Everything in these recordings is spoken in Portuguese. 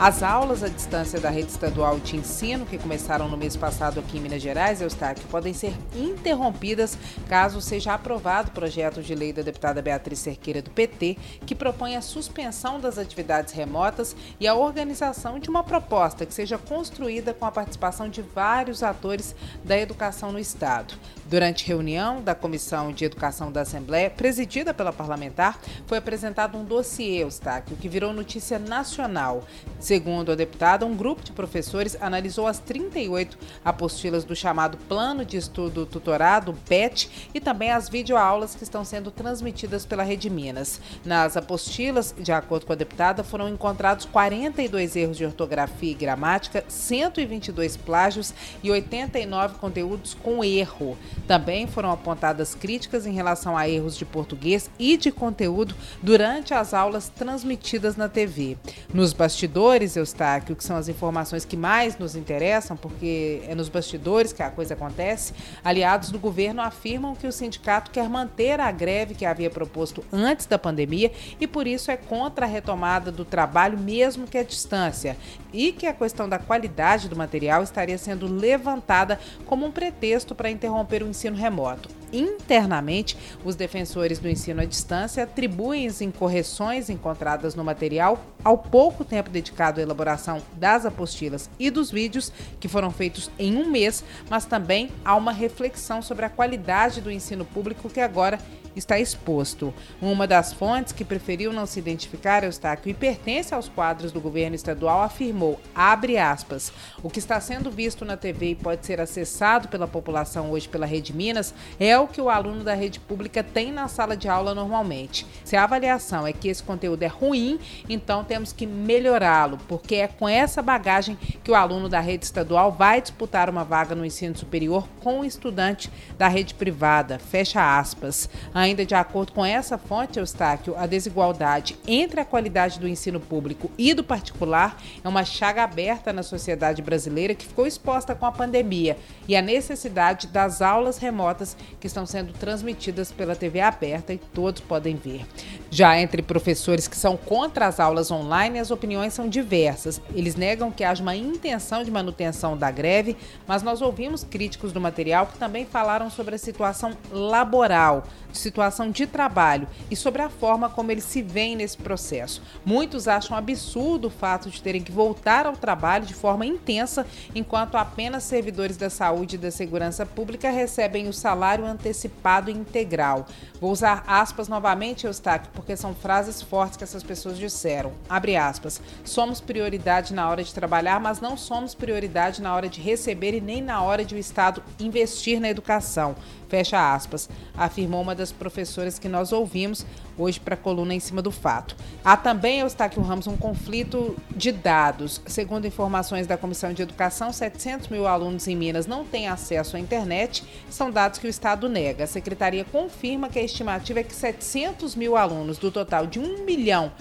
As aulas à distância da rede estadual de ensino, que começaram no mês passado aqui em Minas Gerais, Eustáquio, podem ser interrompidas caso seja aprovado o projeto de lei da deputada Beatriz Cerqueira do PT, que propõe a suspensão das atividades remotas e a organização de uma proposta que seja construída com a participação de vários atores da educação no Estado. Durante reunião da Comissão de Educação da Assembleia, presidida pela parlamentar, foi apresentado um dossiê, Eustáquio, que virou notícia nacional. Segundo a deputada, um grupo de professores analisou as 38 apostilas do chamado Plano de Estudo Tutorado, PET, e também as videoaulas que estão sendo transmitidas pela Rede Minas. Nas apostilas, de acordo com a deputada, foram encontrados 42 erros de ortografia e gramática, 122 plágios e 89 conteúdos com erro. Também foram apontadas críticas em relação a erros de português e de conteúdo durante as aulas transmitidas na TV. Nos bastidores, Eustáquio, que são as informações que mais nos interessam, porque é nos bastidores que a coisa acontece, aliados do governo afirmam que o sindicato quer manter a greve que havia proposto antes da pandemia e por isso é contra a retomada do trabalho, mesmo que à distância, e que a questão da qualidade do material estaria sendo levantada como um pretexto para interromper o ensino remoto. Internamente, os defensores do ensino à distância atribuem as incorreções encontradas no material ao pouco tempo dedicado à elaboração das apostilas e dos vídeos, que foram feitos em um mês, mas também a uma reflexão sobre a qualidade do ensino público que agora está exposto. Uma das fontes que preferiu não se identificar, Eustáquio, e pertence aos quadros do governo estadual, afirmou, abre aspas, o que está sendo visto na TV e pode ser acessado pela população hoje pela Rede Minas é o que o aluno da rede pública tem na sala de aula normalmente. Se a avaliação é que esse conteúdo é ruim, então temos que melhorá-lo, porque é com essa bagagem que o aluno da rede estadual vai disputar uma vaga no ensino superior com o estudante da rede privada. Fecha aspas. Ainda de acordo com essa fonte, Eustáquio, a desigualdade entre a qualidade do ensino público e do particular é uma chaga aberta na sociedade brasileira que ficou exposta com a pandemia e a necessidade das aulas remotas que estão sendo transmitidas pela TV aberta e todos podem ver. Já entre professores que são contra as aulas online, as opiniões são diversas. Eles negam que haja uma intenção de manutenção da greve, mas nós ouvimos críticos do material que também falaram sobre a situação laboral situação de trabalho e sobre a forma como eles se veem nesse processo. Muitos acham absurdo o fato de terem que voltar ao trabalho de forma intensa, enquanto apenas servidores da saúde e da segurança pública recebem o salário antecipado integral. Vou usar aspas novamente, Eustáquio, porque são frases fortes que essas pessoas disseram. Abre aspas. Somos prioridade na hora de trabalhar, mas não somos prioridade na hora de receber e nem na hora de o Estado investir na educação. Fecha aspas, afirmou uma das professoras que nós ouvimos hoje para a coluna em cima do fato. Há também, Eustáquio Ramos, um conflito de dados. Segundo informações da Comissão de Educação, 700 mil alunos em Minas não têm acesso à internet. São dados que o Estado nega. A Secretaria confirma que a estimativa é que 700 mil alunos, do total de 1 milhão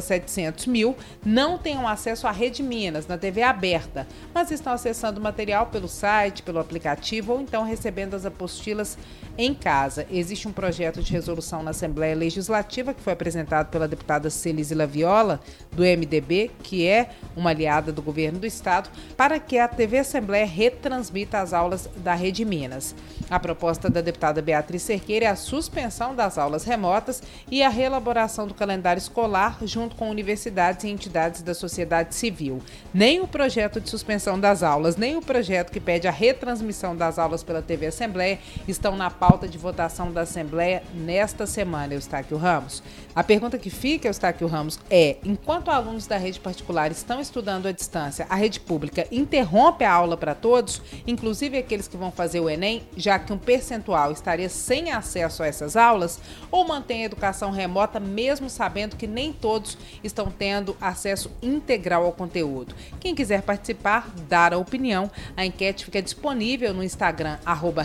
700 mil não tenham acesso à Rede Minas, na TV aberta, mas estão acessando o material pelo site, pelo aplicativo ou então recebendo as apostilas em casa. Existe um projeto de resolução na Assembleia Legislativa que foi apresentado pela deputada Celisila Viola, do MDB, que é uma aliada do governo do estado, para que a TV Assembleia retransmita as aulas da Rede Minas. A proposta da deputada Beatriz Cerqueira é a suspensão das aulas remotas e a reelaboração do calendário escolar junto com universidades e entidades da sociedade civil. Nem o projeto de suspensão das aulas, nem o projeto que pede a retransmissão das aulas pela TV Assembleia estão na pauta de votação da Assembleia nesta semana, Eustáquio Ramos. A pergunta que fica, Eustáquio Ramos, é: enquanto alunos da rede particular estão estudando à distância, a rede pública interrompe a aula para todos, inclusive aqueles que vão fazer o Enem, já que um percentual estaria sem acesso a essas aulas, ou mantém a educação remota mesmo sabendo que nem todos estão tendo acesso integral ao conteúdo? Quem quiser participar, dar a opinião, a enquete fica disponível no Instagram, arroba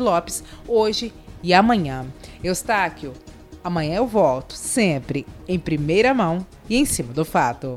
Lopes, hoje e amanhã. Eustáquio, Amanhã eu volto, sempre em primeira mão e em cima do fato.